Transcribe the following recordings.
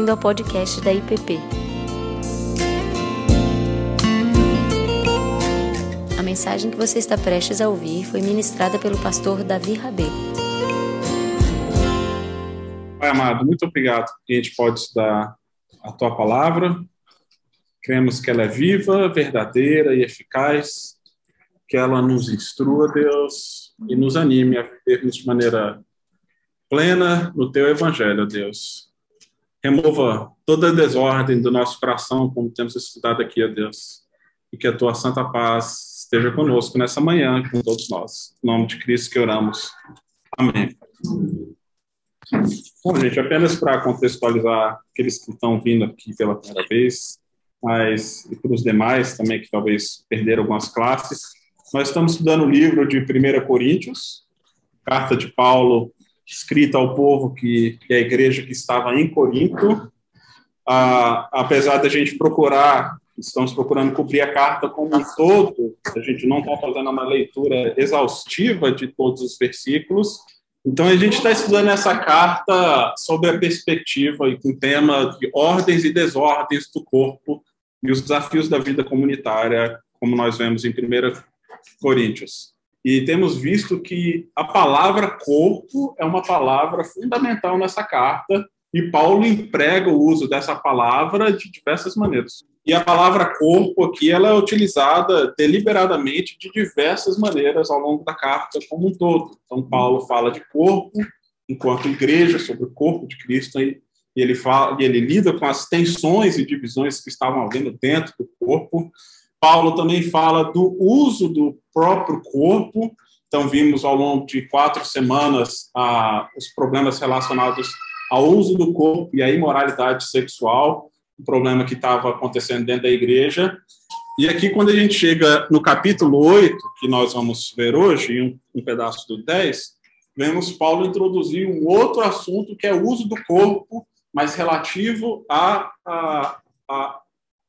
bem-vindo ao podcast da IPP. A mensagem que você está prestes a ouvir foi ministrada pelo pastor Davi Rabê. Pai amado, muito obrigado que a gente pode estudar a tua palavra. Cremos que ela é viva, verdadeira e eficaz, que ela nos instrua, Deus, e nos anime a vivermos de maneira plena no teu evangelho, Deus. Remova toda a desordem do nosso coração, como temos estudado aqui, ó Deus. E que a tua santa paz esteja conosco nessa manhã, com todos nós. Em nome de Cristo que oramos. Amém. Bom, gente, apenas para contextualizar aqueles que estão vindo aqui pela primeira vez, mas e para os demais também que talvez perderam algumas classes, nós estamos estudando o livro de 1 Coríntios, carta de Paulo escrita ao povo que, que é a igreja que estava em Corinto. Ah, apesar da gente procurar, estamos procurando cobrir a carta como um todo, a gente não está fazendo uma leitura exaustiva de todos os versículos. Então, a gente está estudando essa carta sobre a perspectiva e com o tema de ordens e desordens do corpo e os desafios da vida comunitária, como nós vemos em 1 Coríntios. E temos visto que a palavra corpo é uma palavra fundamental nessa carta, e Paulo emprega o uso dessa palavra de diversas maneiras. E a palavra corpo aqui ela é utilizada deliberadamente de diversas maneiras ao longo da carta como um todo. Então Paulo fala de corpo enquanto igreja sobre o corpo de Cristo e ele fala e ele lida com as tensões e divisões que estavam havendo dentro do corpo Paulo também fala do uso do próprio corpo. Então, vimos ao longo de quatro semanas ah, os problemas relacionados ao uso do corpo e à imoralidade sexual, um problema que estava acontecendo dentro da igreja. E aqui, quando a gente chega no capítulo 8, que nós vamos ver hoje, um, um pedaço do 10, vemos Paulo introduzir um outro assunto que é o uso do corpo, mas relativo a, a, a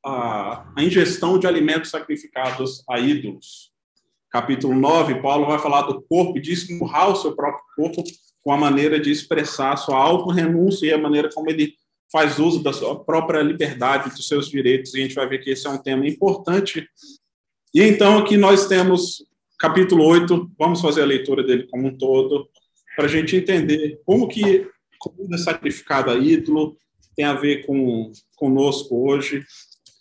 a, a ingestão de alimentos sacrificados a ídolos. Capítulo 9, Paulo vai falar do corpo e de esmurrar o seu próprio corpo com a maneira de expressar sua auto-renúncia e a maneira como ele faz uso da sua própria liberdade, dos seus direitos, e a gente vai ver que esse é um tema importante. E então aqui nós temos capítulo 8, vamos fazer a leitura dele como um todo, para a gente entender como que comida sacrificada a ídolo tem a ver com conosco hoje,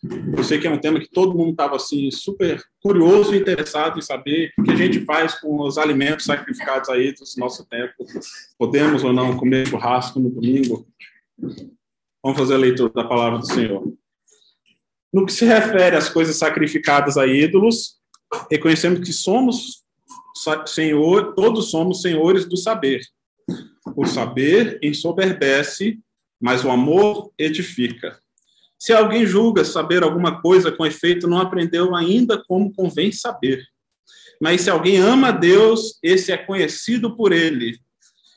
eu sei que é um tema que todo mundo estava assim super curioso e interessado em saber o que a gente faz com os alimentos sacrificados aí do nosso tempo. Podemos ou não comer churrasco no domingo? Vamos fazer a leitura da palavra do Senhor. No que se refere às coisas sacrificadas a ídolos, reconhecemos que somos senhor, todos somos senhores do saber. O saber ensoberbece, mas o amor edifica. Se alguém julga saber alguma coisa com efeito, não aprendeu ainda como convém saber. Mas se alguém ama a Deus, esse é conhecido por ele.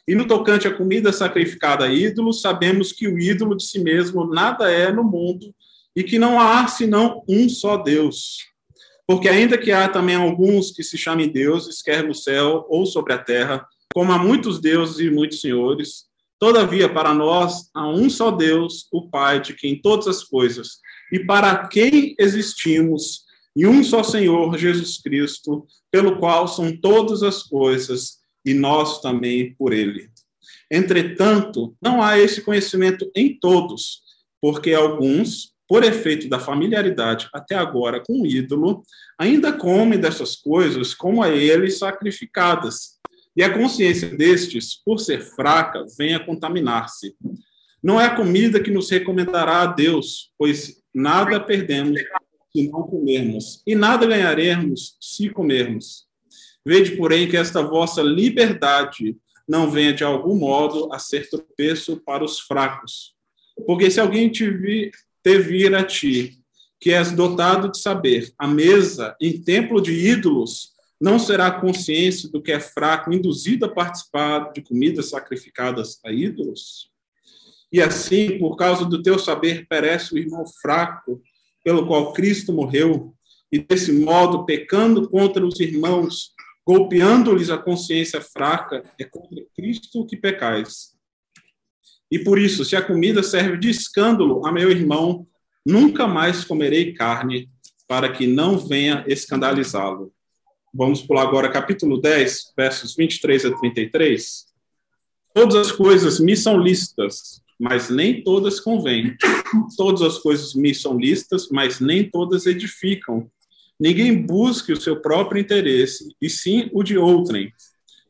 E no tocante à comida sacrificada a ídolos, sabemos que o ídolo de si mesmo nada é no mundo e que não há senão um só Deus. Porque ainda que há também alguns que se chamem deuses, quer no céu ou sobre a terra, como há muitos deuses e muitos senhores, Todavia, para nós há um só Deus, o Pai, de quem todas as coisas, e para quem existimos, e um só Senhor, Jesus Cristo, pelo qual são todas as coisas, e nós também por ele. Entretanto, não há esse conhecimento em todos, porque alguns, por efeito da familiaridade até agora com o ídolo, ainda comem dessas coisas como a eles sacrificadas e a consciência destes, por ser fraca, vem a contaminar-se. Não é a comida que nos recomendará a Deus, pois nada perdemos se não comermos, e nada ganharemos se comermos. Vede, porém, que esta vossa liberdade não venha de algum modo a ser tropeço para os fracos. Porque se alguém te vir, te vir a ti, que és dotado de saber, a mesa em templo de ídolos, não será consciência do que é fraco induzido a participar de comidas sacrificadas a ídolos? E assim, por causa do teu saber, perece o irmão fraco, pelo qual Cristo morreu, e desse modo, pecando contra os irmãos, golpeando-lhes a consciência fraca, é contra Cristo que pecais. E por isso, se a comida serve de escândalo a meu irmão, nunca mais comerei carne, para que não venha escandalizá-lo. Vamos pular agora capítulo 10, versos 23 a 33. Todas as coisas me são listas, mas nem todas convêm. Todas as coisas me são listas, mas nem todas edificam. Ninguém busque o seu próprio interesse, e sim o de outrem.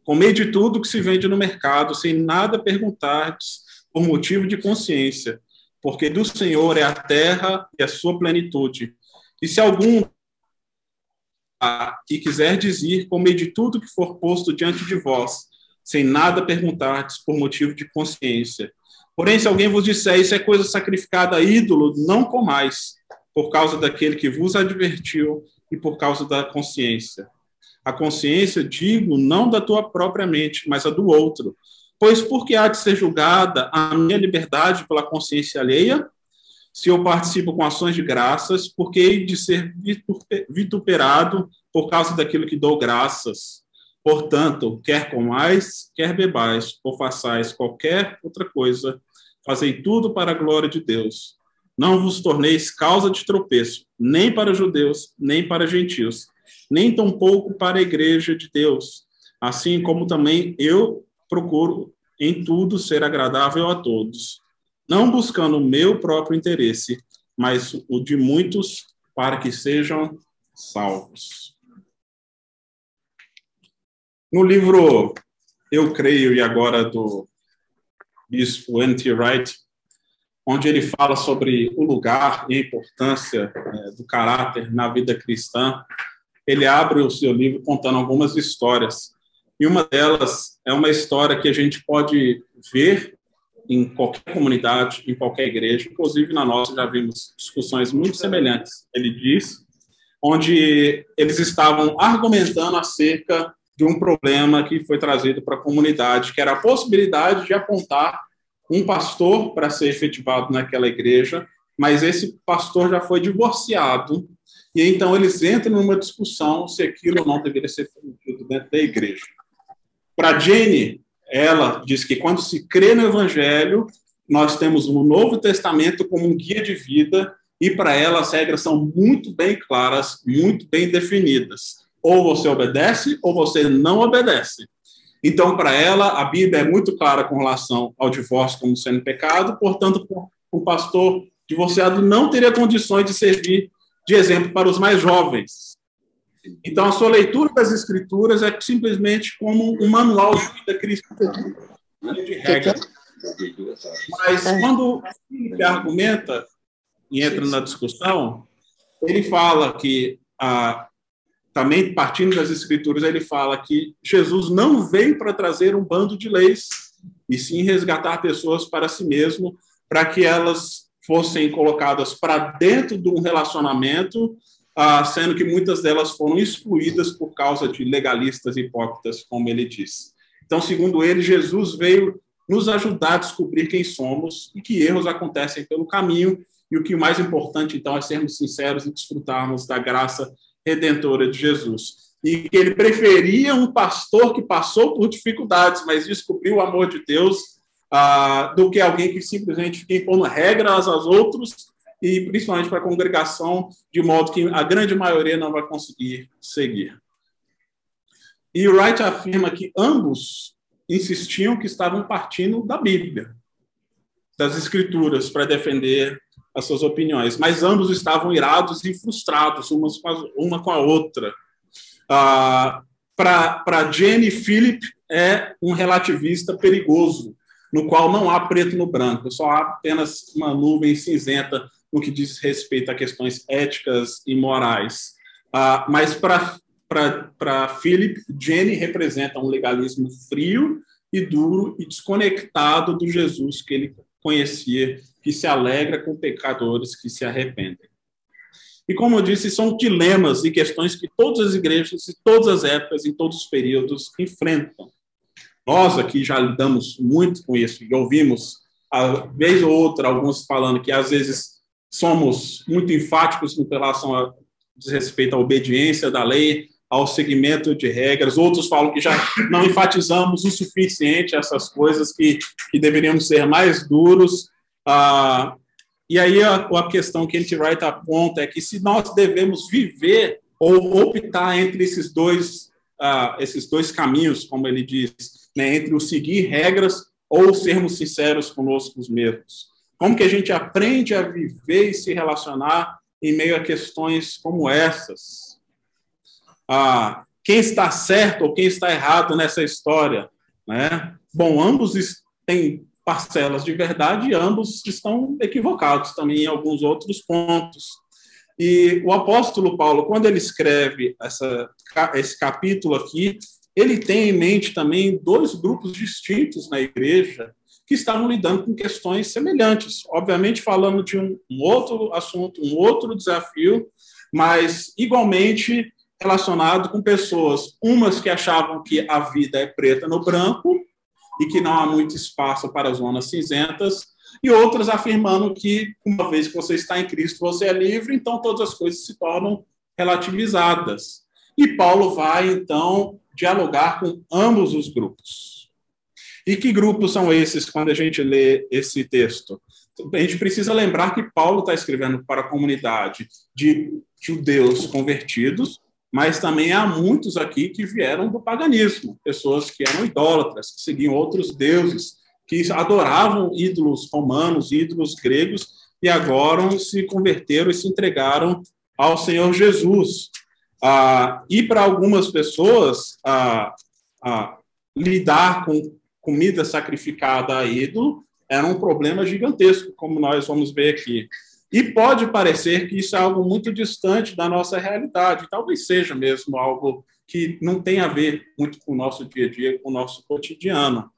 Comei de tudo que se vende no mercado, sem nada perguntar por motivo de consciência, porque do Senhor é a terra e a sua plenitude. E se algum e quiser dizer, comei de tudo que for posto diante de vós, sem nada perguntardes por motivo de consciência. Porém, se alguém vos disser isso é coisa sacrificada a ídolo, não comais, por causa daquele que vos advertiu e por causa da consciência. A consciência, digo, não da tua própria mente, mas a do outro. Pois por que há de ser julgada a minha liberdade pela consciência alheia? Se eu participo com ações de graças, porque hei de ser vituperado por causa daquilo que dou graças. Portanto, quer comais, quer bebais, ou façais qualquer outra coisa, fazei tudo para a glória de Deus. Não vos torneis causa de tropeço, nem para judeus, nem para gentios, nem tampouco para a igreja de Deus, assim como também eu procuro em tudo ser agradável a todos, não buscando o meu próprio interesse, mas o de muitos, para que sejam salvos. No livro Eu Creio e Agora, do bispo N.T. Wright, onde ele fala sobre o lugar e a importância é, do caráter na vida cristã, ele abre o seu livro contando algumas histórias. E uma delas é uma história que a gente pode ver em qualquer comunidade, em qualquer igreja, inclusive na nossa já vimos discussões muito semelhantes. Ele diz, onde eles estavam argumentando acerca de um problema que foi trazido para a comunidade, que era a possibilidade de apontar um pastor para ser efetivado naquela igreja, mas esse pastor já foi divorciado, e então eles entram numa discussão se aquilo não deveria ser permitido dentro da igreja. Para Jenny, ela diz que quando se crê no evangelho, nós temos o Novo Testamento como um guia de vida, e para ela as regras são muito bem claras, muito bem definidas. Ou você obedece ou você não obedece. Então, para ela, a Bíblia é muito clara com relação ao divórcio como sendo pecado, portanto, o pastor divorciado não teria condições de servir de exemplo para os mais jovens. Então, a sua leitura das Escrituras é simplesmente como um manual de vida cristã, de regra. Mas, quando o Filipe argumenta e entra na discussão, ele fala que a, também partindo das escrituras, ele fala que Jesus não veio para trazer um bando de leis, e sim resgatar pessoas para si mesmo, para que elas fossem colocadas para dentro de um relacionamento, ah, sendo que muitas delas foram excluídas por causa de legalistas hipócritas, como ele diz. Então, segundo ele, Jesus veio nos ajudar a descobrir quem somos e que erros acontecem pelo caminho, e o que mais importante, então, é sermos sinceros e desfrutarmos da graça redentora de Jesus. E que ele preferia um pastor que passou por dificuldades, mas descobriu o amor de Deus, ah, do que alguém que simplesmente fica impondo regras aos outros e principalmente para a congregação, de modo que a grande maioria não vai conseguir seguir. E Wright afirma que ambos insistiam que estavam partindo da Bíblia, das Escrituras, para defender as suas opiniões, mas ambos estavam irados e frustrados, umas com uma com a outra. Ah, Para Jenny Philip, é um relativista perigoso, no qual não há preto no branco, só há apenas uma nuvem cinzenta no que diz respeito a questões éticas e morais. Ah, mas para Philip, Jenny representa um legalismo frio e duro e desconectado do Jesus que ele conhecia que se alegra com pecadores que se arrependem. E como eu disse, são dilemas e questões que todas as igrejas, em todas as épocas, em todos os períodos, enfrentam. Nós aqui já lidamos muito com isso e ouvimos, a vez ou outra, alguns falando que às vezes somos muito enfáticos em relação a respeito à obediência da lei, ao segmento de regras, outros falam que já não enfatizamos o suficiente essas coisas que, que deveríamos ser mais duros. Ah, e aí a, a questão que a gente Wright aponta é que se nós devemos viver ou optar entre esses dois, ah, esses dois caminhos, como ele diz, né, entre o seguir regras ou sermos sinceros conosco mesmos. Como que a gente aprende a viver e se relacionar em meio a questões como essas? ah, quem está certo ou quem está errado nessa história. Né? Bom, ambos têm parcelas de verdade e ambos estão equivocados também em alguns outros pontos. E o apóstolo Paulo, quando ele escreve essa, esse capítulo aqui, ele tem em mente também dois grupos distintos na igreja que estavam lidando com questões semelhantes, obviamente falando de um, um outro assunto, um outro desafio, mas igualmente relacionado com pessoas, umas que achavam que a vida é preta no branco e que não há muito espaço para zonas cinzentas, e outras afirmando que, uma vez que você está em Cristo, você é livre, então todas as coisas se tornam relativizadas. E Paulo vai, então, dialogar com ambos os grupos. E que grupos são esses quando a gente lê esse texto? A gente precisa lembrar que Paulo está escrevendo para a comunidade de judeus convertidos, mas também há muitos aqui que vieram do paganismo, pessoas que eram idólatras, que seguiam outros deuses, que adoravam ídolos romanos, ídolos gregos, e agora se converteram e se entregaram ao Senhor Jesus. Ah, e para algumas pessoas, ah, ah, lidar com comida sacrificada a ídolo era um problema gigantesco, como nós vamos ver aqui. E pode parecer que isso é algo muito distante da nossa realidade, talvez seja mesmo algo que não tem a ver muito com o nosso dia a dia, com o nosso cotidiano.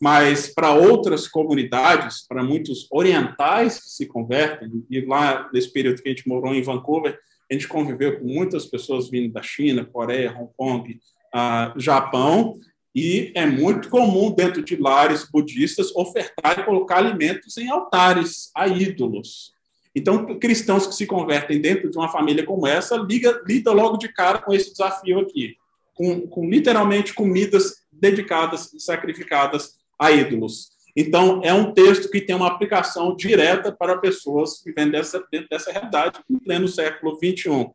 Mas para outras comunidades, para muitos orientais que se convertem, e lá nesse período que a gente morou em Vancouver, a gente conviveu com muitas pessoas vindo da China, Coreia, Hong Kong, uh, Japão, e é muito comum dentro de lares budistas ofertar e colocar alimentos em altares a ídolos. Então, cristãos que se convertem dentro de uma família como essa, liga, lida logo de cara com esse desafio aqui, com, com literalmente comidas dedicadas e sacrificadas a ídolos. Então, é um texto que tem uma aplicação direta para pessoas vivendo dessa, dentro dessa realidade em pleno século XXI.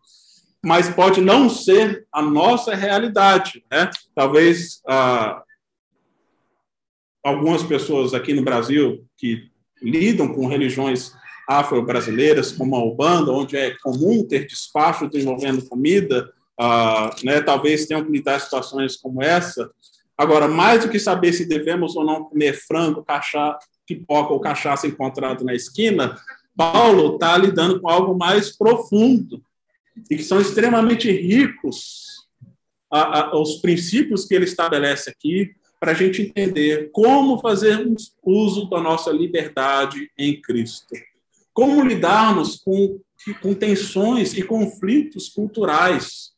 Mas pode não ser a nossa realidade. Né? Talvez ah, algumas pessoas aqui no Brasil que lidam com religiões afro-brasileiras, como a Ubanda, onde é comum ter despacho envolvendo comida, uh, né, talvez tenham que lidar situações como essa. Agora, mais do que saber se devemos ou não comer frango, cachaça, pipoca ou cachaça encontrado na esquina, Paulo está lidando com algo mais profundo e que são extremamente ricos a, a, os princípios que ele estabelece aqui para a gente entender como fazermos uso da nossa liberdade em Cristo. Como lidarmos com, com tensões e conflitos culturais,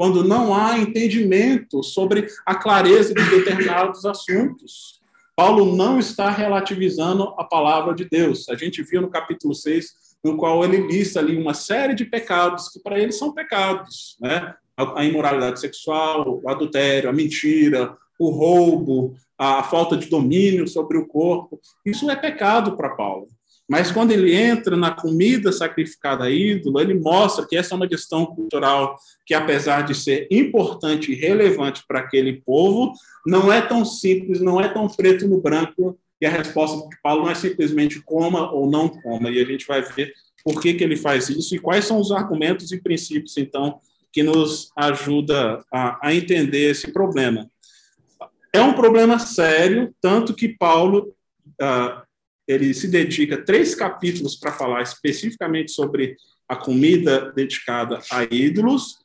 quando não há entendimento sobre a clareza de determinados assuntos. Paulo não está relativizando a palavra de Deus. A gente viu no capítulo 6, no qual ele lista ali uma série de pecados que para ele são pecados, né? A imoralidade sexual, o adultério, a mentira, o roubo, a falta de domínio sobre o corpo. Isso é pecado para Paulo. Mas quando ele entra na comida sacrificada a ídolo, ele mostra que essa é uma questão cultural que, apesar de ser importante e relevante para aquele povo, não é tão simples, não é tão preto no branco. E a resposta de Paulo não é simplesmente coma ou não coma. E a gente vai ver por que, que ele faz isso e quais são os argumentos e princípios, então, que nos ajuda a, a entender esse problema. É um problema sério, tanto que Paulo. Uh, ele se dedica três capítulos para falar especificamente sobre a comida dedicada a ídolos,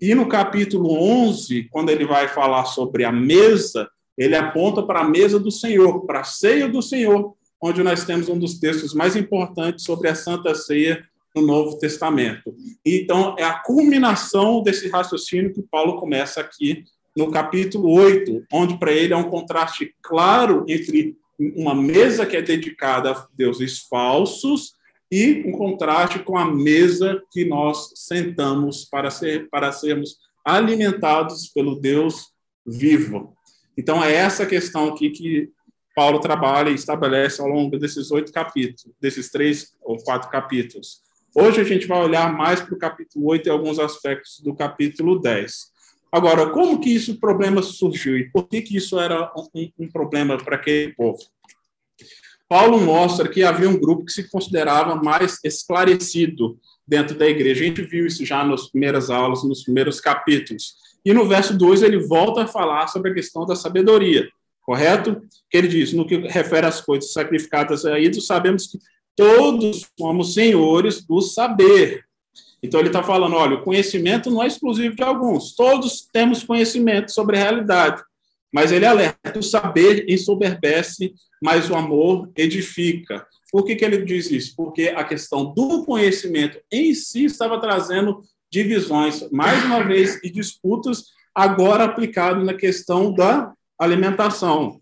e no capítulo 11, quando ele vai falar sobre a mesa, ele aponta para a mesa do Senhor, para a ceia do Senhor, onde nós temos um dos textos mais importantes sobre a Santa Ceia no Novo Testamento. Então, é a culminação desse raciocínio que Paulo começa aqui no capítulo 8, onde para ele é um contraste claro entre uma mesa que é dedicada a deuses falsos e um contraste com a mesa que nós sentamos para, ser, para sermos alimentados pelo Deus vivo. Então, é essa questão aqui que Paulo trabalha e estabelece ao longo desses oito capítulos, desses três ou quatro capítulos. Hoje a gente vai olhar mais para o capítulo 8 e alguns aspectos do capítulo 10. Agora, como que esse problema surgiu e por que, que isso era um, um problema para aquele povo? Paulo mostra que havia um grupo que se considerava mais esclarecido dentro da igreja. A gente viu isso já nas primeiras aulas, nos primeiros capítulos. E no verso 2 ele volta a falar sobre a questão da sabedoria, correto? Que ele diz, no que refere às coisas sacrificadas a ídolos, sabemos que todos somos senhores do saber. Então ele está falando, olha, o conhecimento não é exclusivo de alguns, todos temos conhecimento sobre a realidade, mas ele alerta, o saber ensoberbece, mas o amor edifica. Por que, que ele diz isso? Porque a questão do conhecimento em si estava trazendo divisões, mais uma vez, e disputas, agora aplicado na questão da alimentação.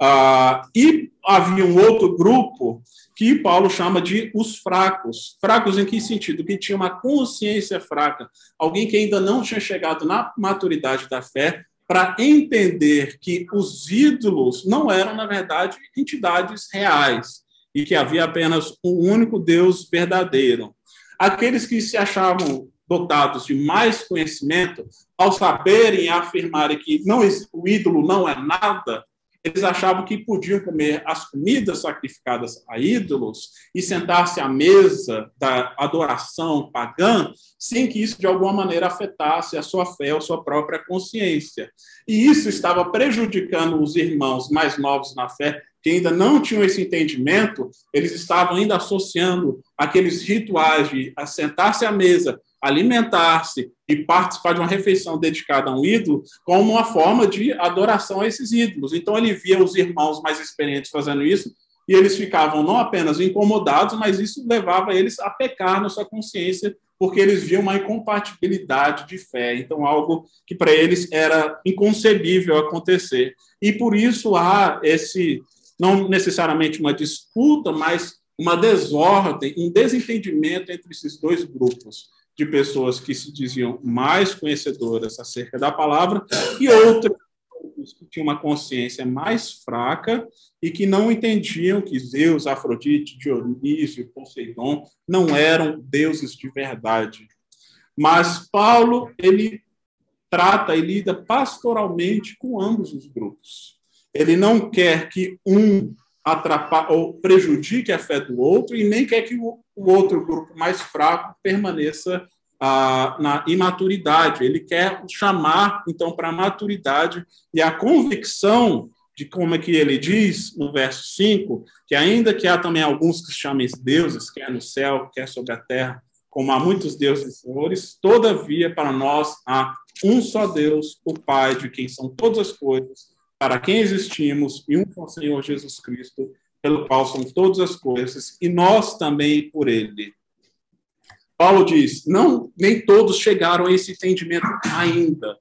Ah, e havia um outro grupo que Paulo chama de os fracos. Fracos em que sentido? Que tinha uma consciência fraca, alguém que ainda não tinha chegado na maturidade da fé para entender que os ídolos não eram, na verdade, entidades reais e que havia apenas um único Deus verdadeiro. Aqueles que se achavam dotados de mais conhecimento, ao saberem e afirmarem que não, o ídolo não é nada, eles achavam que podiam comer as comidas sacrificadas a ídolos e sentar-se à mesa da adoração pagã, sem que isso de alguma maneira afetasse a sua fé ou sua própria consciência. E isso estava prejudicando os irmãos mais novos na fé, que ainda não tinham esse entendimento, eles estavam ainda associando aqueles rituais de sentar-se à mesa alimentar-se e participar de uma refeição dedicada a um ídolo como uma forma de adoração a esses ídolos. Então ele via os irmãos mais experientes fazendo isso e eles ficavam não apenas incomodados, mas isso levava eles a pecar na sua consciência, porque eles viam uma incompatibilidade de fé, então algo que para eles era inconcebível acontecer. E por isso há esse não necessariamente uma disputa, mas uma desordem, um desentendimento entre esses dois grupos de pessoas que se diziam mais conhecedoras acerca da palavra e outras que tinham uma consciência mais fraca e que não entendiam que Zeus, Afrodite, Dionísio Poseidon não eram deuses de verdade. Mas Paulo, ele trata e lida pastoralmente com ambos os grupos. Ele não quer que um atrapalhe ou prejudique a fé do outro e nem quer que o outro grupo mais fraco permaneça ah, na imaturidade. Ele quer chamar, então, para a maturidade e a convicção de como é que ele diz no verso 5, que ainda que há também alguns que chamem deuses, quer no céu, quer sobre a terra, como há muitos deuses e senhores, todavia para nós há um só Deus, o Pai, de quem são todas as coisas, para quem existimos, e um só Senhor Jesus Cristo, pelo qual são todas as coisas, e nós também por ele. Paulo diz: não, nem todos chegaram a esse entendimento ainda,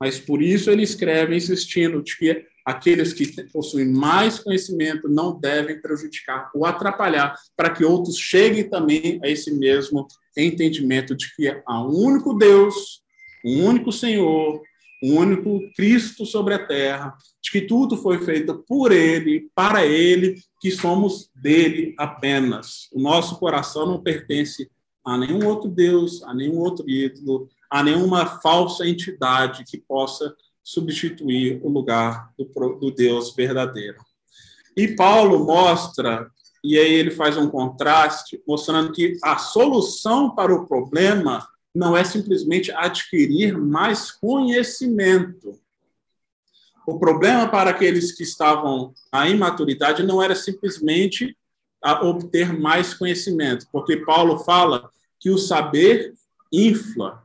mas por isso ele escreve insistindo de que aqueles que possuem mais conhecimento não devem prejudicar ou atrapalhar, para que outros cheguem também a esse mesmo entendimento de que há um único Deus, um único Senhor, um único Cristo sobre a terra, de que tudo foi feito por Ele, para Ele, que somos dele apenas. O nosso coração não pertence a nenhum outro Deus, a nenhum outro ídolo, a nenhuma falsa entidade que possa substituir o lugar do, do Deus verdadeiro. E Paulo mostra, e aí ele faz um contraste, mostrando que a solução para o problema não é simplesmente adquirir mais conhecimento. O problema para aqueles que estavam à imaturidade não era simplesmente obter mais conhecimento, porque Paulo fala que o saber infla,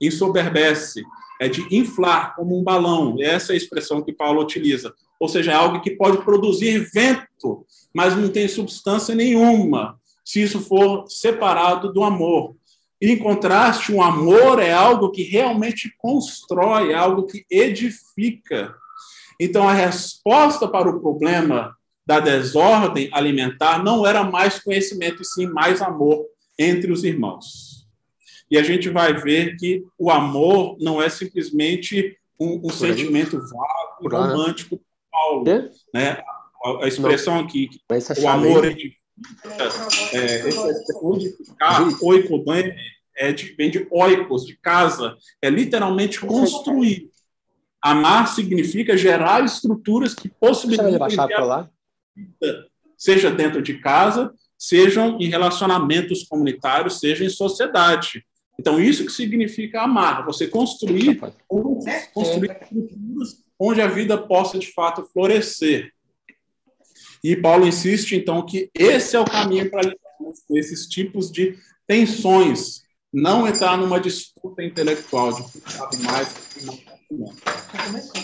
ensoberbece, é de inflar como um balão. Essa é a expressão que Paulo utiliza. Ou seja, é algo que pode produzir vento, mas não tem substância nenhuma, se isso for separado do amor. Em contraste, um amor é algo que realmente constrói, é algo que edifica. Então, a resposta para o problema da desordem alimentar não era mais conhecimento, e sim mais amor entre os irmãos. e a gente vai ver que o amor não é simplesmente um, um sentimento vago né? romântico Paulo. Né? A, a expressão não. aqui, o amor edifica, é, edificar, oikodan, é de, vem de oikos, de casa, é literalmente construir. Amar significa gerar estruturas que possibilitam seja dentro de casa, sejam em relacionamentos comunitários, seja em sociedade. Então, isso que significa amar, você construir, construir estruturas onde a vida possa, de fato, florescer. E Paulo insiste, então, que esse é o caminho para com esses tipos de tensões, não entrar numa disputa intelectual de quem sabe mais, quem não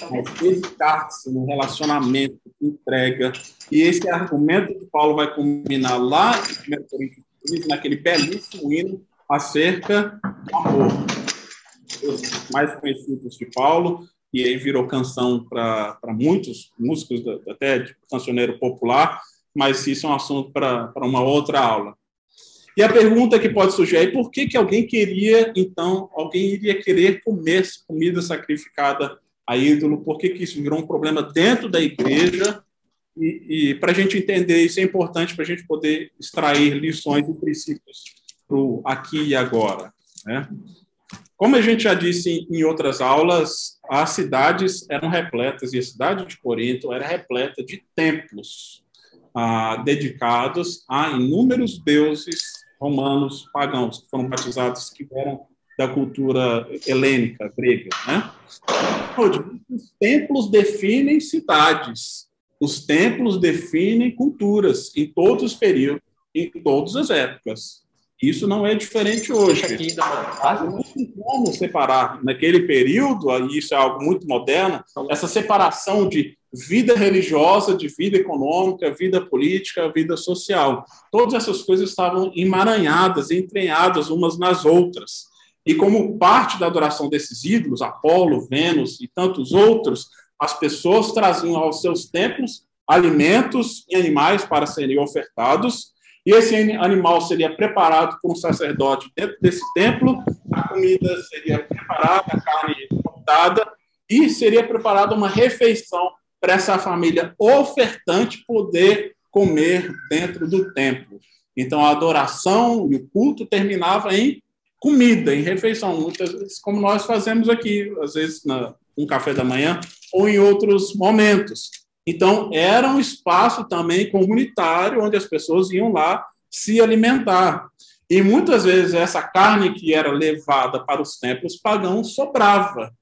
mas dedicar-se no relacionamento, entrega. E esse argumento que Paulo vai combinar lá em 1 Coríntios, naquele belíssimo hino acerca do amor. Os mais conhecidos de Paulo, e aí virou canção para muitos músicos, até de cancioneiro popular, mas isso é um assunto para uma outra aula. E a pergunta que pode surgir é por que, que alguém queria, então, alguém iria querer comer comida sacrificada a ídolo? Por que, que isso virou um problema dentro da igreja? E, e para a gente entender isso é importante para a gente poder extrair lições e princípios para o aqui e agora. Né? Como a gente já disse em outras aulas, as cidades eram repletas, e a cidade de Corinto era repleta de templos ah, dedicados a inúmeros deuses romanos pagãos, que foram batizados, que eram da cultura helênica, grega. Né? Os templos definem cidades, os templos definem culturas em todos os períodos, em todas as épocas. Isso não é diferente hoje. Não tem como separar, naquele período, e isso é algo muito moderno, essa separação de vida religiosa, de vida econômica, vida política, vida social. Todas essas coisas estavam emaranhadas, entranhadas umas nas outras. E como parte da adoração desses ídolos, Apolo, Vênus e tantos outros, as pessoas traziam aos seus templos alimentos e animais para serem ofertados, e esse animal seria preparado por um sacerdote dentro desse templo, a comida seria preparada, a carne cortada, e seria preparada uma refeição para essa família ofertante poder comer dentro do templo. Então, a adoração e o culto terminava em comida, em refeição, muitas vezes, como nós fazemos aqui, às vezes na, um café da manhã ou em outros momentos. Então, era um espaço também comunitário onde as pessoas iam lá se alimentar. E muitas vezes essa carne que era levada para os templos pagãos sobrava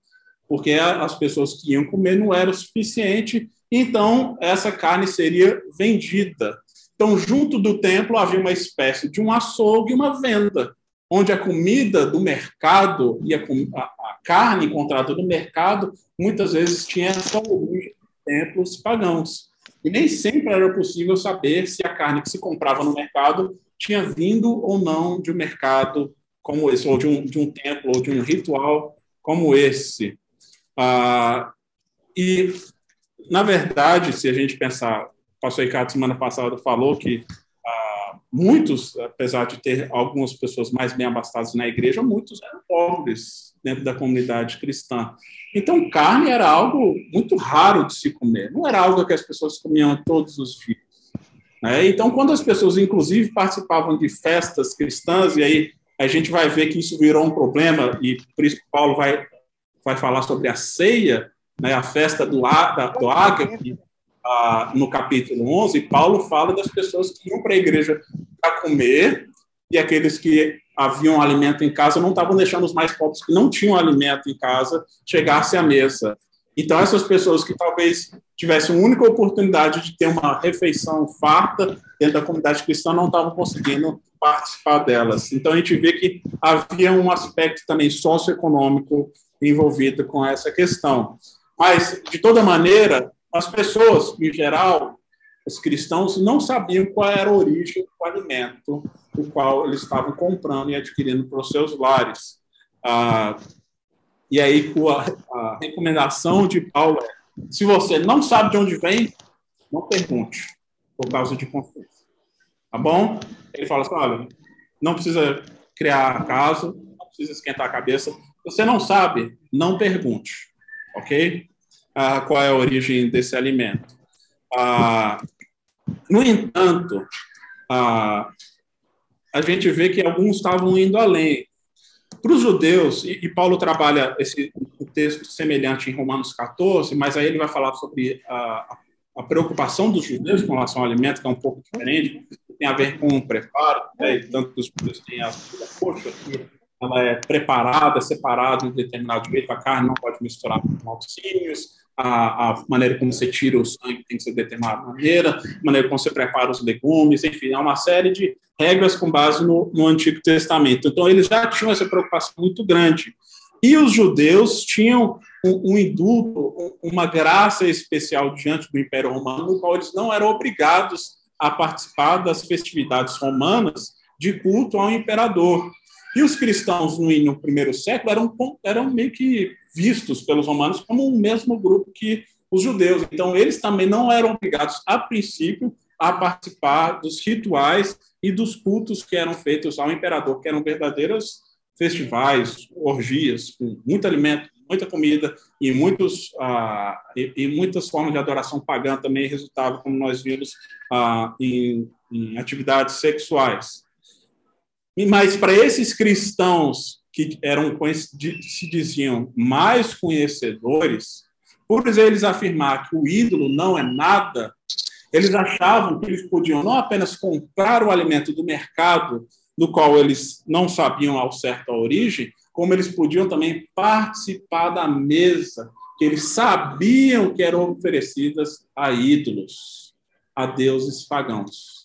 porque as pessoas que iam comer não era o suficiente, então essa carne seria vendida. Então, junto do templo havia uma espécie de um açougue e uma venda, onde a comida do mercado e a, a, carne encontrada no mercado muitas vezes tinha essa origem templos pagãos. E nem sempre era possível saber se a carne que se comprava no mercado tinha vindo ou não de um mercado como esse, ou de um, de um templo, ou de um ritual como esse. Ah, e, na verdade, se a gente pensar, o pastor Ricardo, semana passada, falou que ah, muitos, apesar de ter algumas pessoas mais bem abastadas na igreja, muitos eram pobres dentro da comunidade cristã. Então, carne era algo muito raro de se comer, não era algo que as pessoas comiam todos os dias. Né? Então, quando as pessoas, inclusive, participavam de festas cristãs, e aí a gente vai ver que isso virou um problema, e por isso Paulo vai vai falar sobre a ceia, né, a festa do, do Ágape, ah, no capítulo 11, Paulo fala das pessoas que iam para a igreja para comer e aqueles que haviam alimento em casa não estavam deixando os mais pobres que não tinham alimento em casa chegasse à mesa. Então, essas pessoas que talvez tivessem única oportunidade de ter uma refeição farta dentro da comunidade cristã não estavam conseguindo participar delas. Então, a gente vê que havia um aspecto também socioeconômico envolvida com essa questão. Mas, de toda maneira, as pessoas, em geral, os cristãos, não sabiam qual era a origem do alimento o qual eles estavam comprando e adquirindo para os seus lares. Ah, e aí, a, a recomendação de Paulo é: se você não sabe de onde vem, não pergunte, por causa de confiança. Tá bom? Ele fala assim: olha, não precisa criar caso, precisa esquentar a cabeça. Você não sabe, não pergunte, ok? Ah, qual é a origem desse alimento. Ah, no entanto, ah, a gente vê que alguns estavam indo além. Para os judeus, e, e, Paulo trabalha esse um texto semelhante em Romanos 14, mas aí ele vai falar sobre a, a preocupação dos judeus com relação ao alimento, que é um pouco diferente, tem a ver com o preparo, né? e tanto que os judeus têm a coxa, que ela é preparada, separada em determinado jeito, a carne não pode misturar com malcínios, a, a, maneira como você tira o sangue tem que ser de determinada maneira, a maneira como você prepara os legumes, enfim, há uma série de regras com base no, no Antigo Testamento. Então, eles já tinham essa preocupação muito grande. E os judeus tinham um, um indulto, uma graça especial diante do Império Romano, no qual eles não eram obrigados a participar das festividades romanas de culto ao imperador. E os cristãos no, no primeiro século eram, eram meio que vistos pelos romanos como o mesmo grupo que os judeus. Então, eles também não eram obrigados, a princípio, a participar dos rituais e dos cultos que eram feitos ao imperador, que eram verdadeiros festivais, orgias, com muito alimento, muita comida e, muitos, ah, e, e, muitas formas de adoração pagã também resultavam, como nós vimos, ah, em, em atividades sexuais. Mas para esses cristãos que eram se diziam mais conhecedores, por eles afirmar que o ídolo não é nada, eles achavam que eles podiam não apenas comprar o alimento do mercado, do qual eles não sabiam ao certo a origem, como eles podiam também participar da mesa que eles sabiam que eram oferecidas a ídolos, a deuses pagãos.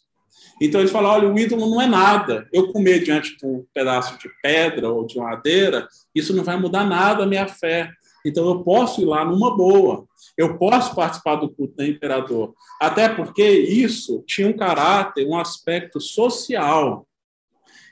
Então eles falam: olha, o ídolo não é nada. Eu comer diante de um pedaço de pedra ou de madeira, isso não vai mudar nada a minha fé. Então eu posso ir lá numa boa. Eu posso participar do culto do imperador. Até porque isso tinha um caráter, um aspecto social.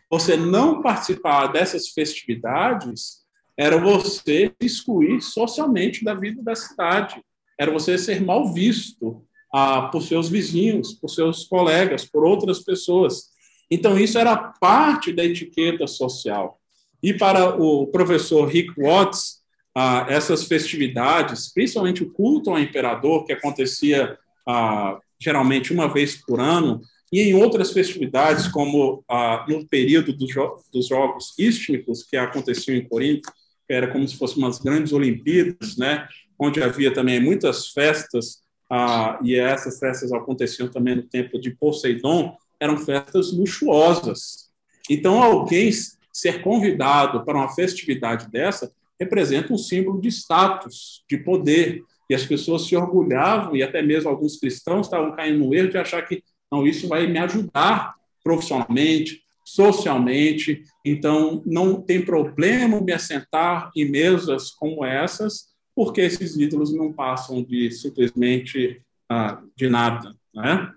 Você não participar dessas festividades era você excluir socialmente da vida da cidade. Era você ser mal visto ah, por seus vizinhos, por seus colegas, por outras pessoas. Então, isso era parte da etiqueta social. E para o professor Rick Watts, ah, essas festividades, principalmente o culto ao imperador, que acontecia ah, geralmente uma vez por ano, e em outras festividades, como ah, no período do jo dos Jogos Istmicos, que aconteciam em Corinto, que era como se fossem umas grandes Olimpíadas, né, onde havia também muitas festas ah, e essas festas aconteciam também no templo de Poseidon, eram festas luxuosas. Então, alguém ser convidado para uma festividade dessa representa um símbolo de status, de poder, e as pessoas se orgulhavam, e até mesmo alguns cristãos estavam caindo no erro de achar que não, isso vai me ajudar profissionalmente, socialmente, então não tem problema me assentar em mesas como essas, porque esses ídolos não passam de simplesmente ah, de nada. Né?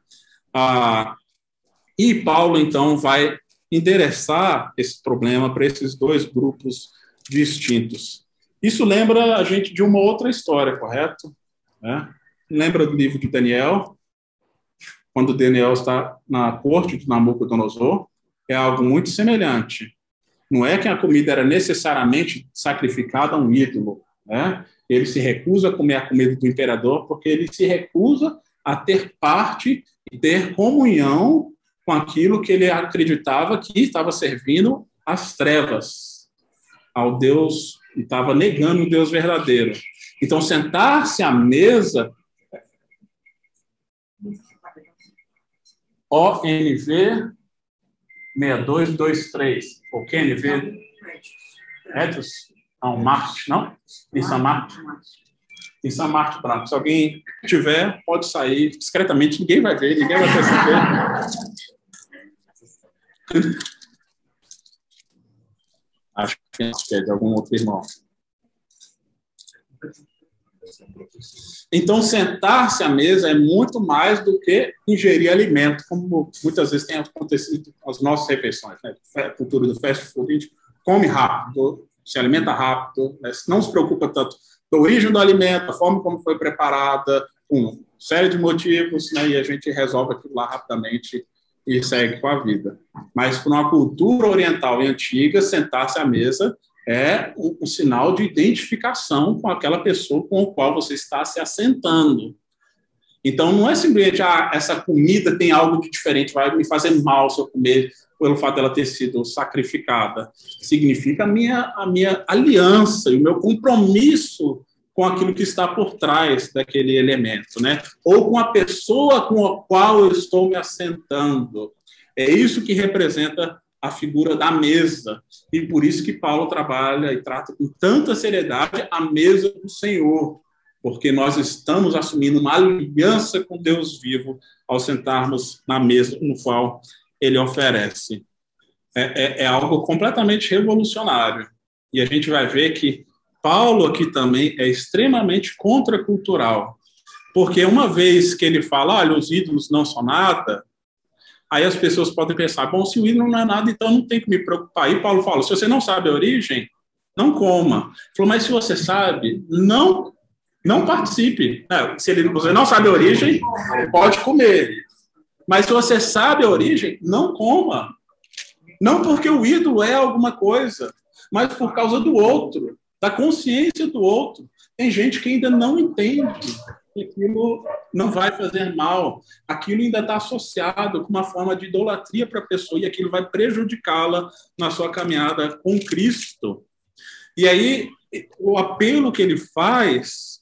Ah, e Paulo, então, vai endereçar esse problema para esses dois grupos distintos. Isso lembra a gente de uma outra história, correto? Né? Lembra do livro de Daniel? Quando Daniel está na corte de Nabucodonosor, é algo muito semelhante. Não é que a comida era necessariamente sacrificada a um ídolo, né? Ele se recusa a comer a comida do imperador porque ele se recusa a ter parte e ter comunhão com aquilo que ele acreditava que estava servindo às trevas, ao Deus, e estava negando o Deus verdadeiro. Então, sentar-se à mesa. ONV 6223, ou QNV. Não, Marte, não? Nissan Marte? Nissan Marte branco. Se alguém tiver, pode sair discretamente, ninguém vai ver, ninguém vai perceber. Acho que é de algum outro irmão. Então, sentar-se à mesa é muito mais do que ingerir alimento, como muitas vezes tem acontecido com as nossas refeições. Né? A cultura do fast food, a gente come rápido, se alimenta rápido, né? não se preocupa tanto da origem do alimento, a forma como foi preparada, uma série de motivos, né? e a gente resolve aquilo lá rapidamente e segue com a vida. Mas para uma cultura oriental e antiga, sentar-se à mesa é um, um, sinal de identificação com aquela pessoa com a qual você está se assentando. Então, não é simplesmente, ah, essa comida tem algo de diferente, vai me fazer mal se eu comer pelo fato dela ter sido sacrificada. Significa a minha, a minha aliança e o meu compromisso com aquilo que está por trás daquele elemento, né? Ou com a pessoa com a qual eu estou me assentando. É isso que representa a figura da mesa. E por isso que Paulo trabalha e trata com tanta seriedade a mesa do Senhor, porque nós estamos assumindo uma aliança com Deus vivo ao sentarmos na mesa no qual ele oferece. É, é, é algo completamente revolucionário. E a gente vai ver que Paulo aqui também é extremamente contracultural, porque uma vez que ele fala, olha, os ídolos não são nada, aí as pessoas podem pensar, bom, se o ídolo não é nada, então não tem que me preocupar. E Paulo fala, se você não sabe a origem, não coma. Ele falou, mas se você sabe, não não participe. Se ele, você não sabe a origem, pode comer. Mas se você sabe a origem, não coma. Não porque o ídolo é alguma coisa, mas por causa do outro da consciência do outro. Tem gente que ainda não entende que aquilo não vai fazer mal, aquilo ainda está associado com uma forma de idolatria para a pessoa e aquilo vai prejudicá-la na sua caminhada com Cristo. E aí, o apelo que ele faz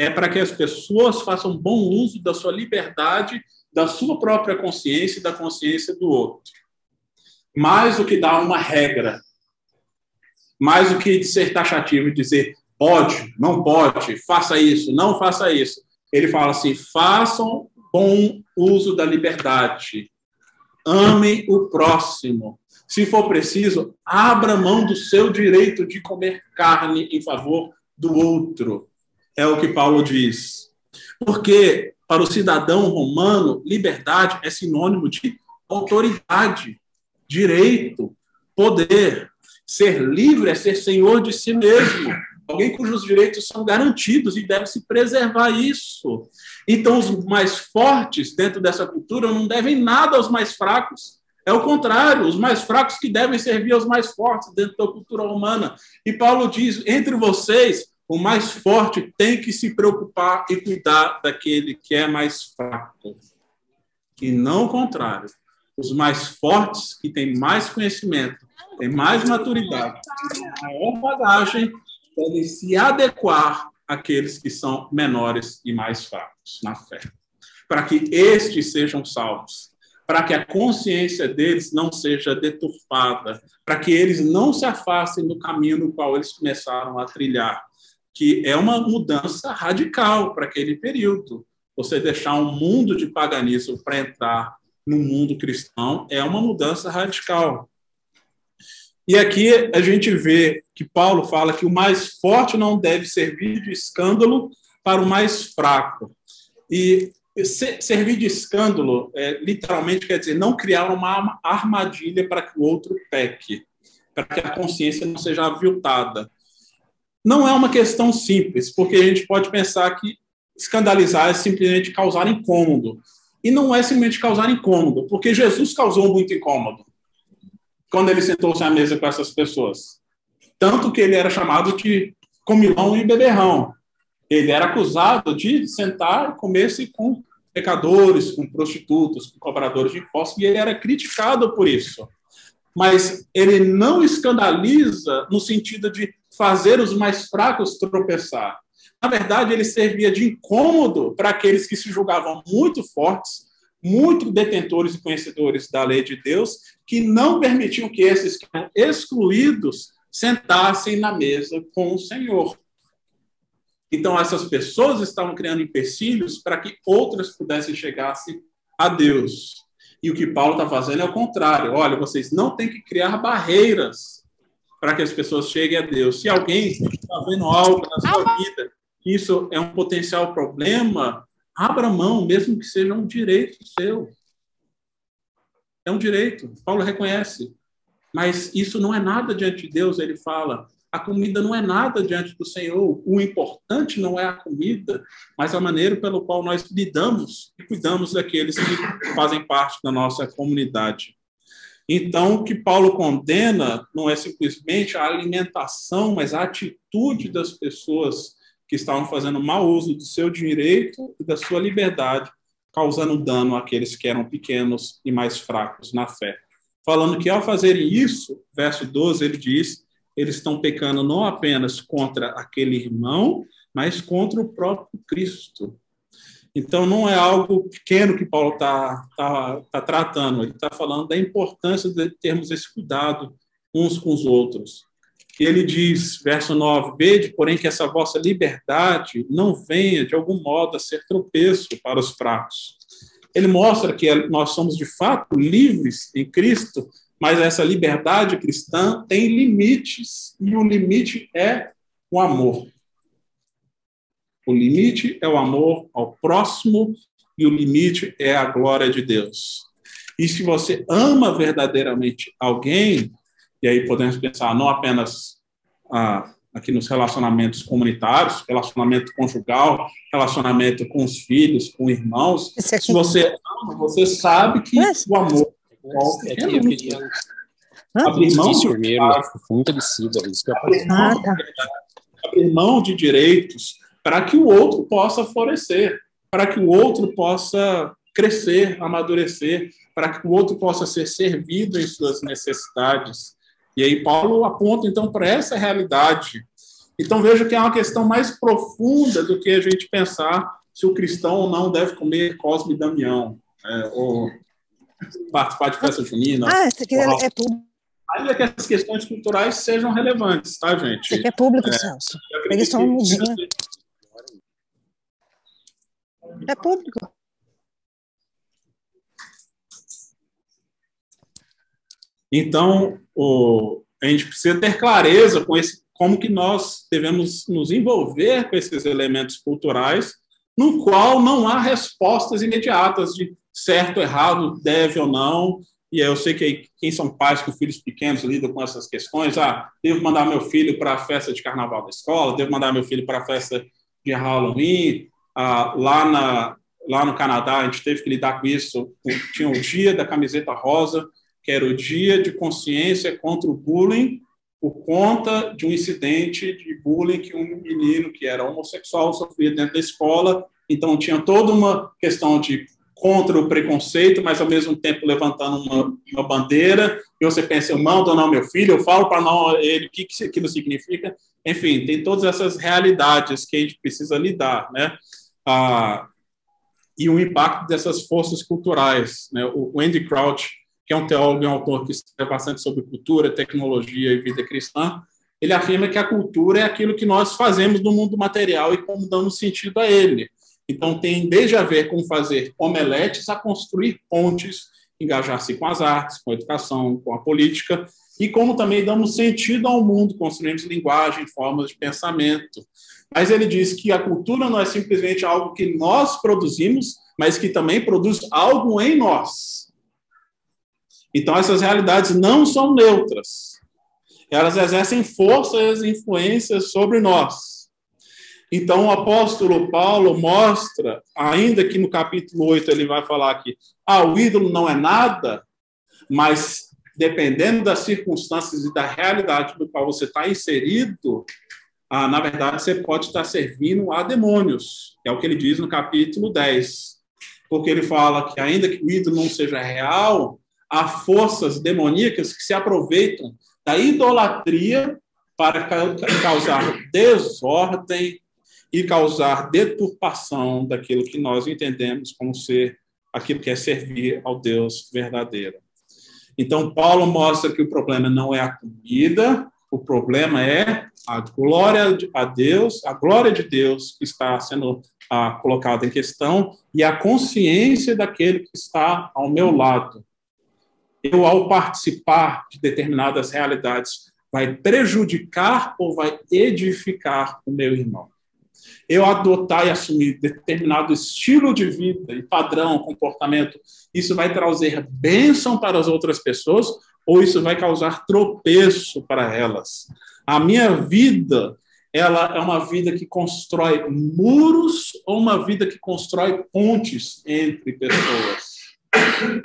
é para que as pessoas façam bom uso da sua liberdade, da sua própria consciência e da consciência do outro. Mais do que dar uma regra, mais do que ser taxativo e dizer pode, não pode, faça isso, não faça isso. Ele fala assim: façam bom uso da liberdade, amem o próximo. Se for preciso, abra mão do seu direito de comer carne em favor do outro. É o que Paulo diz. Porque, para o cidadão romano, liberdade é sinônimo de autoridade, direito, poder. Ser livre é ser senhor de si mesmo. Alguém cujos direitos são garantidos e deve se preservar isso. Então, os mais fortes dentro dessa cultura não devem nada aos mais fracos. É o contrário, os mais fracos que devem servir aos mais fortes dentro da cultura humana. E Paulo diz: entre vocês, o mais forte tem que se preocupar e cuidar daquele que é mais fraco. E não o contrário. Os mais fortes, que têm mais conhecimento, tem mais maturidade, maior bagagem, podem se adequar àqueles que são menores e mais fracos na fé, para que estes sejam salvos, para que a consciência deles não seja deturpada, para que eles não se afastem do caminho no qual eles começaram a trilhar, que é uma mudança radical para aquele período. Você deixar um mundo de paganismo para entrar no mundo cristão é uma mudança radical. E aqui a gente vê que Paulo fala que o mais forte não deve servir de escândalo para o mais fraco. E servir de escândalo, é, literalmente, quer dizer não criar uma armadilha para que o outro peque, para que a consciência não seja aviltada. Não é uma questão simples, porque a gente pode pensar que escandalizar é simplesmente causar incômodo. E não é simplesmente causar incômodo, porque Jesus causou muito incômodo quando ele sentou-se à mesa com essas pessoas. Tanto que ele era chamado de comilão e beberrão. Ele era acusado de sentar e comer-se com pecadores, com prostitutas, com cobradores de impostos, e ele era criticado por isso. Mas ele não escandaliza no sentido de fazer os mais fracos tropeçar. Na verdade, ele servia de incômodo para aqueles que se julgavam muito fortes, muito detentores e conhecedores da lei de Deus, que não permitiam que esses que eram excluídos sentassem na mesa com o Senhor. Então, essas pessoas estavam criando empecilhos para que outras pudessem chegar a Deus. E o que Paulo está fazendo é o contrário. Olha, vocês não têm que criar barreiras para que as pessoas cheguem a Deus. Se alguém está vendo algo na sua vida, isso é um potencial problema, Abra mão, mesmo que seja um direito seu. É um direito, Paulo reconhece. Mas isso não é nada diante de Deus, ele fala. a comida não é nada diante do Senhor. O importante não é a comida, mas a maneira pelo qual nós lidamos e cuidamos daqueles que fazem parte da nossa comunidade. Então, o que Paulo condena não é simplesmente a alimentação, mas a atitude das pessoas que estavam fazendo mau uso do seu direito e da sua liberdade, causando dano àqueles que eram pequenos e mais fracos na fé. Falando que ao fazerem isso, verso 12, ele diz, eles estão pecando não apenas contra aquele irmão, mas contra o próprio Cristo. Então, não é algo pequeno que Paulo está tá, tá tratando, ele está falando da importância de termos esse cuidado uns com os outros. Ele diz, verso 9: Vede, porém, que essa vossa liberdade não venha, de algum modo, a ser tropeço para os fracos. Ele mostra que nós somos, de fato, livres em Cristo, mas essa liberdade cristã tem limites, e o limite é o amor. O limite é o amor ao próximo e o limite é a glória de Deus. E se você ama verdadeiramente alguém, e aí podemos pensar não apenas ah, aqui nos relacionamentos comunitários, relacionamento conjugal, relacionamento com os filhos, com irmãos, se você ama, você sabe que o amor é, é, é eu queria abrir mão de, muito isso que eu ah, tá. abrir mão de direitos para que o outro possa florescer, para que o outro possa crescer, amadurecer, para que o outro possa ser servido em suas necessidades. E aí Paulo aponta então para essa realidade. Então veja que é uma questão mais profunda do que a gente pensar se o cristão ou não deve comer Cosme e Damião, é, ou participar de festa junina. Ah, esse aqui é, é público. Ainda que essas questões culturais sejam relevantes, tá, gente? Esse aqui é público, é, Celso. Eles são um é público. Então, o, a gente precisa ter clareza com esse, como que nós devemos nos envolver com esses elementos culturais, no qual não há respostas imediatas de certo, errado, deve ou não. E eu sei que quem são pais com filhos pequenos lidam com essas questões. Ah, devo mandar meu filho para a festa de carnaval da escola, devo mandar meu filho para a festa de Halloween, ah, lá, na, lá no Canadá, a gente teve que lidar com isso. Tinha o dia da camiseta rosa, que era o dia de consciência contra o bullying, por conta de um incidente de bullying que um menino que era homossexual sofria dentro da escola. Então, tinha toda uma questão de contra o preconceito, mas ao mesmo tempo levantando uma, uma bandeira. E você pensa, eu mando ou não meu filho, eu falo para não ele o que, que aquilo significa. Enfim, tem todas essas realidades que a gente precisa lidar, né? E o impacto dessas forças culturais. Né? O Andy Crouch, que é um teólogo e um autor que escreve bastante sobre cultura, tecnologia e vida cristã, ele afirma que a cultura é aquilo que nós fazemos no mundo material e como damos sentido a ele. Então, tem desde a ver com fazer omeletes a construir pontes, engajar-se com as artes, com a educação, com a política, e como também damos sentido ao mundo, construímos linguagem, formas de pensamento. Mas ele diz que a cultura não é simplesmente algo que nós produzimos, mas que também produz algo em nós. Então, essas realidades não são neutras. Elas exercem forças e influências sobre nós. Então, o apóstolo Paulo mostra, ainda que no capítulo 8 ele vai falar que ah, o ídolo não é nada, mas dependendo das circunstâncias e da realidade no qual você está inserido, ah, na verdade, você pode estar servindo a demônios, é o que ele diz no capítulo 10. Porque ele fala que, ainda que o ídolo não seja real, há forças demoníacas que se aproveitam da idolatria para causar desordem e causar deturpação daquilo que nós entendemos como ser aquilo que é servir ao Deus verdadeiro. Então, Paulo mostra que o problema não é a comida, o problema é a glória a Deus, a glória de Deus que está sendo ah, colocada em questão e a consciência daquele que está ao meu lado. Eu, ao participar de determinadas realidades, vai prejudicar ou vai edificar o meu irmão? Eu adotar e assumir determinado estilo de vida e padrão, comportamento, isso vai trazer bênção para as outras pessoas ou isso vai causar tropeço para elas. A minha vida, ela é uma vida que constrói muros ou uma vida que constrói pontes entre pessoas?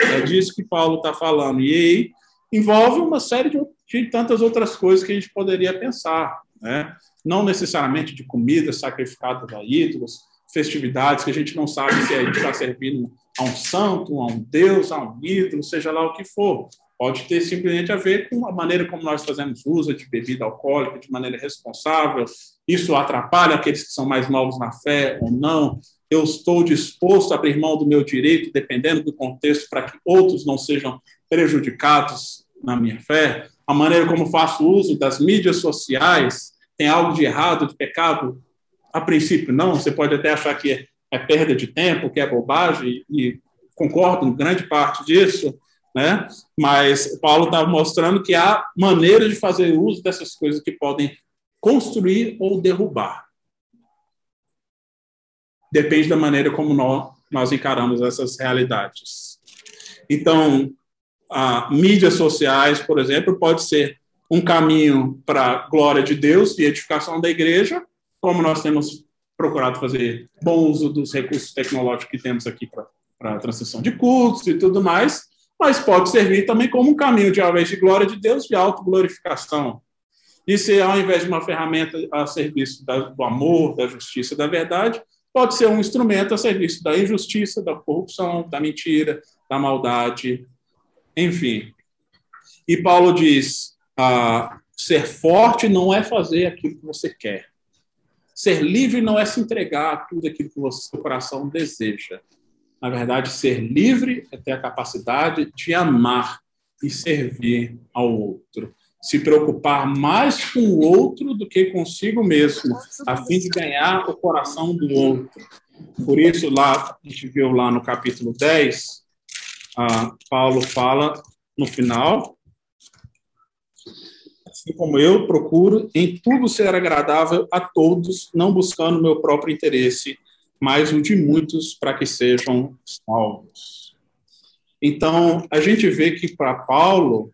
É disso que Paulo está falando. E aí envolve uma série de, de, tantas outras coisas que a gente poderia pensar. Né? Não necessariamente de comida sacrificada a ídolos, festividades que a gente não sabe se a gente está servindo a um santo, a um deus, a um ídolo, seja lá o que for. Pode ter simplesmente a ver com a maneira como nós fazemos uso de bebida alcoólica de maneira responsável. Isso atrapalha aqueles que são mais novos na fé ou não. Eu estou disposto a abrir mão do meu direito, dependendo do contexto, para que outros não sejam prejudicados na minha fé. A maneira como faço uso das mídias sociais tem algo de errado, de pecado? A princípio, não. Você pode até achar que é, é perda de tempo, que é bobagem, e concordo em grande parte disso né? Mas Paulo está mostrando que há maneiras de fazer uso dessas coisas que podem construir ou derrubar. Depende da maneira como nós, nós encaramos essas realidades. Então, a, mídias sociais, por exemplo, pode ser um caminho para glória de Deus e edificação da igreja, como nós temos procurado fazer bom uso dos recursos tecnológicos que temos aqui para a transição de cultos e tudo mais, mas pode servir também como um caminho de, ao invés de glória de Deus, de autoglorificação. E se, ao invés de uma ferramenta a serviço do amor, da justiça, da verdade, pode ser um instrumento a serviço da injustiça, da corrupção, da mentira, da maldade, enfim. E Paulo diz: ah, ser forte não é fazer aquilo que você quer. Ser livre não é se entregar a tudo aquilo que o seu coração deseja. Na verdade, ser livre é ter a capacidade de amar e servir ao outro. Se preocupar mais com o outro do que consigo mesmo, a fim de ganhar o coração do outro. Por isso, lá, a gente viu lá no capítulo 10, ah, Paulo fala no final, assim como eu procuro em tudo ser agradável a todos, não buscando meu próprio interesse, mas o de muitos para que sejam salvos. Então, a gente vê que para Paulo,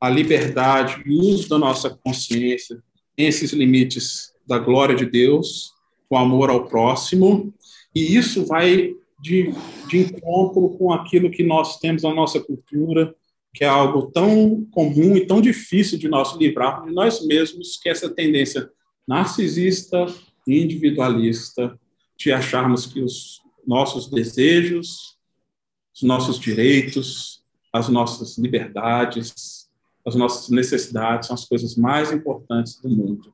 a liberdade e o uso da nossa consciência, esses limites da glória de Deus, o amor ao próximo, e isso vai de, de encontro com aquilo que nós temos na nossa cultura, que é algo tão comum e tão difícil de nós livrar de nós mesmos, que é essa tendência narcisista, individualista, de acharmos que os nossos desejos, os nossos direitos, as nossas liberdades, as nossas necessidades são as coisas mais importantes do mundo.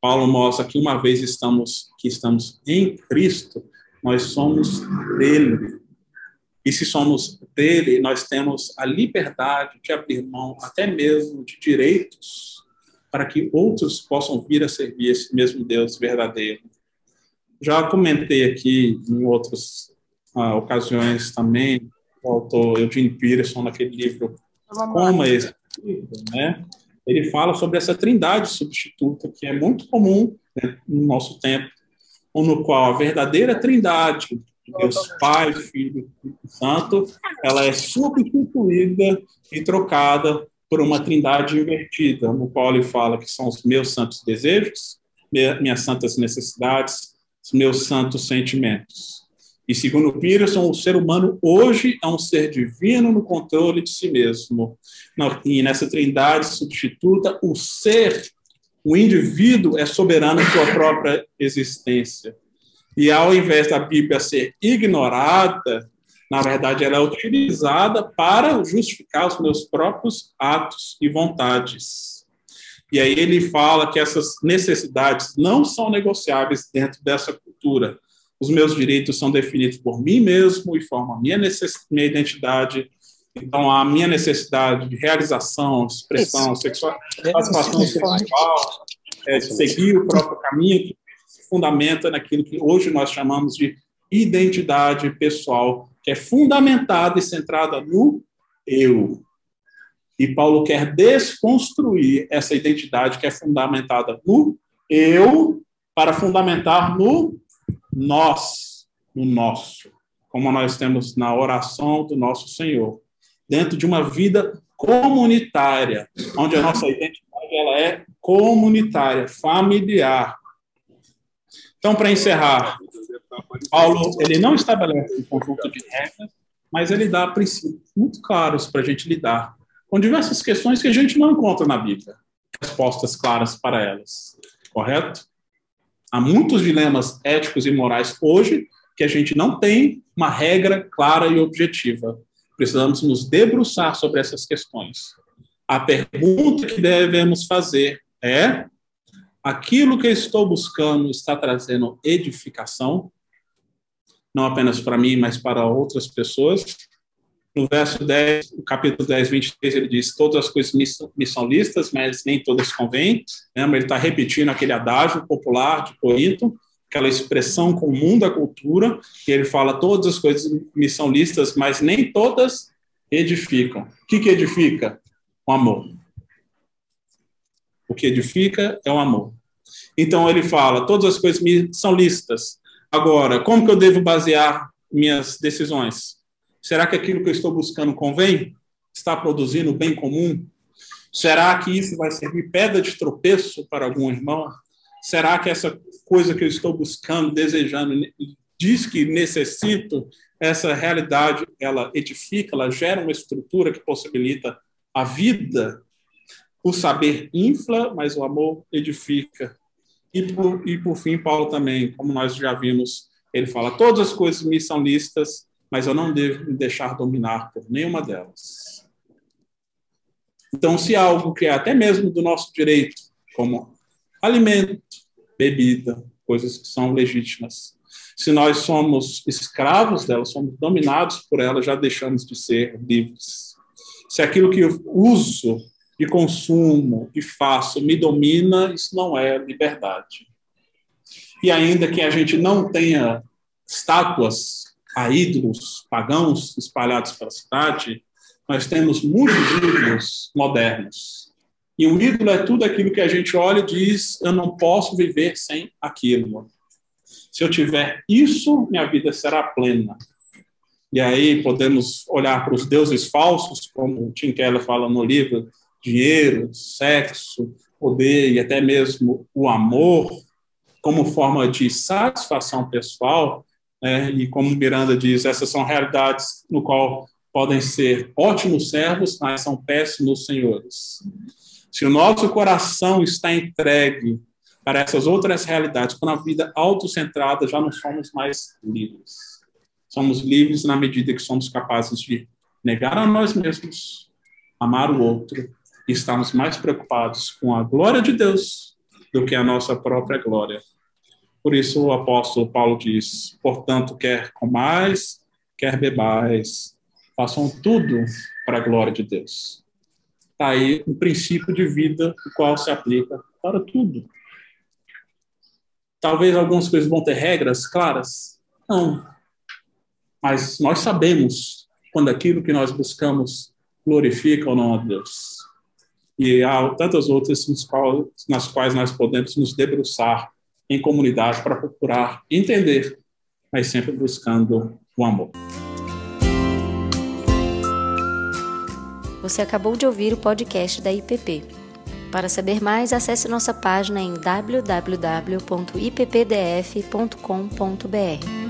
Paulo mostra que uma vez estamos que estamos em Cristo, nós somos dele. E se somos dele, nós temos a liberdade de abrir mão até mesmo de direitos para que outros possam vir a servir esse mesmo Deus verdadeiro já comentei aqui em outras ah, ocasiões também, o autor Eugene Peterson, naquele livro Como esse livro, né? Ele fala sobre essa trindade substituta, que é muito comum né, no nosso tempo, no qual a verdadeira trindade de Deus Pai, Filho e Santo, ela é substituída e trocada por uma trindade invertida, no qual ele fala que são os meus santos desejos, minhas santas necessidades, os meus santos sentimentos. E segundo Peterson, o ser humano hoje é um ser divino no controle de si mesmo. E nessa trindade substituta, o ser, o indivíduo, é soberano em sua própria existência. E ao invés da Bíblia ser ignorada, na verdade, ela é utilizada para justificar os meus próprios atos e vontades. E aí ele fala que essas necessidades não são negociáveis dentro dessa cultura. Os meus direitos são definidos por mim mesmo e formam a minha, minha identidade. Então, a minha necessidade de realização, expressão Isso. sexual, participação sexual, é, de seguir o próprio caminho, que fundamenta naquilo que hoje nós chamamos de identidade pessoal, que é fundamentada e centrada no eu. E Paulo quer desconstruir essa identidade que é fundamentada no eu para fundamentar no nós, no nosso, como nós temos na oração do nosso Senhor, dentro de uma vida comunitária, onde a nossa identidade ela é comunitária, familiar. Então, para encerrar, Paulo ele não estabelece um conjunto de regras, mas ele dá princípios muito claros para a gente lidar com diversas questões que a gente não encontra na Bíblia, respostas claras para elas, correto? Há muitos dilemas éticos e morais hoje que a gente não tem uma regra clara e objetiva. Precisamos nos debruçar sobre essas questões. A pergunta que devemos fazer é: aquilo que estou buscando está trazendo edificação? Não apenas para mim, mas para outras pessoas? No verso 10, no capítulo 10, 23, ele diz: Todas as coisas me são listas, mas nem todas convêm. Lembra? Ele está repetindo aquele adágio popular de Corinto aquela expressão comum da cultura, que ele fala todas as coisas me são listas, mas nem todas edificam. O que, que edifica? O amor. O que edifica é o amor. Então ele fala, todas as coisas me são listas. Agora, como que eu devo basear minhas decisões? Será que aquilo que eu estou buscando convém? Está produzindo bem comum? Será que isso vai servir pedra de tropeço para algum irmão? Será que essa coisa que eu estou buscando, desejando, diz que necessito, essa realidade, ela edifica, ela gera uma estrutura que possibilita a vida? O saber infla, mas o amor edifica. E por, e por fim, Paulo também, como nós já vimos, ele fala: todas as coisas me são listas, mas eu não devo me deixar dominar por nenhuma delas. Então, se algo que é até mesmo do nosso direito, como alimento, bebida, coisas que são legítimas. Se nós somos escravos delas, somos dominados por elas, já deixamos de ser livres. Se aquilo que eu uso e consumo e faço me domina, isso não é liberdade. E ainda que a gente não tenha estátuas a ídolos pagãos espalhados pela cidade, nós temos muitos ídolos modernos e um ídolo é tudo aquilo que a gente olha e diz: eu não posso viver sem aquilo. Se eu tiver isso, minha vida será plena. E aí podemos olhar para os deuses falsos, como o Tim Keller fala no livro: dinheiro, sexo, poder e até mesmo o amor, como forma de satisfação pessoal. Né? E como Miranda diz, essas são realidades no qual podem ser ótimos servos, mas são péssimos senhores. Se o nosso coração está entregue para essas outras realidades, para uma vida autocentrada, já não somos mais livres. Somos livres na medida que somos capazes de negar a nós mesmos, amar o outro e estarmos mais preocupados com a glória de Deus do que a nossa própria glória. Por isso o apóstolo Paulo diz: portanto, quer comais, quer bebais, façam tudo para a glória de Deus está aí um princípio de vida o qual se aplica para tudo. Talvez algumas coisas vão ter regras claras? Não. Mas nós sabemos quando aquilo que nós buscamos glorifica ou não a Deus. E há tantas outras nas quais nós podemos nos debruçar em comunidade para procurar entender, mas sempre buscando o amor. Você acabou de ouvir o podcast da IPP. Para saber mais, acesse nossa página em www.ippdf.com.br.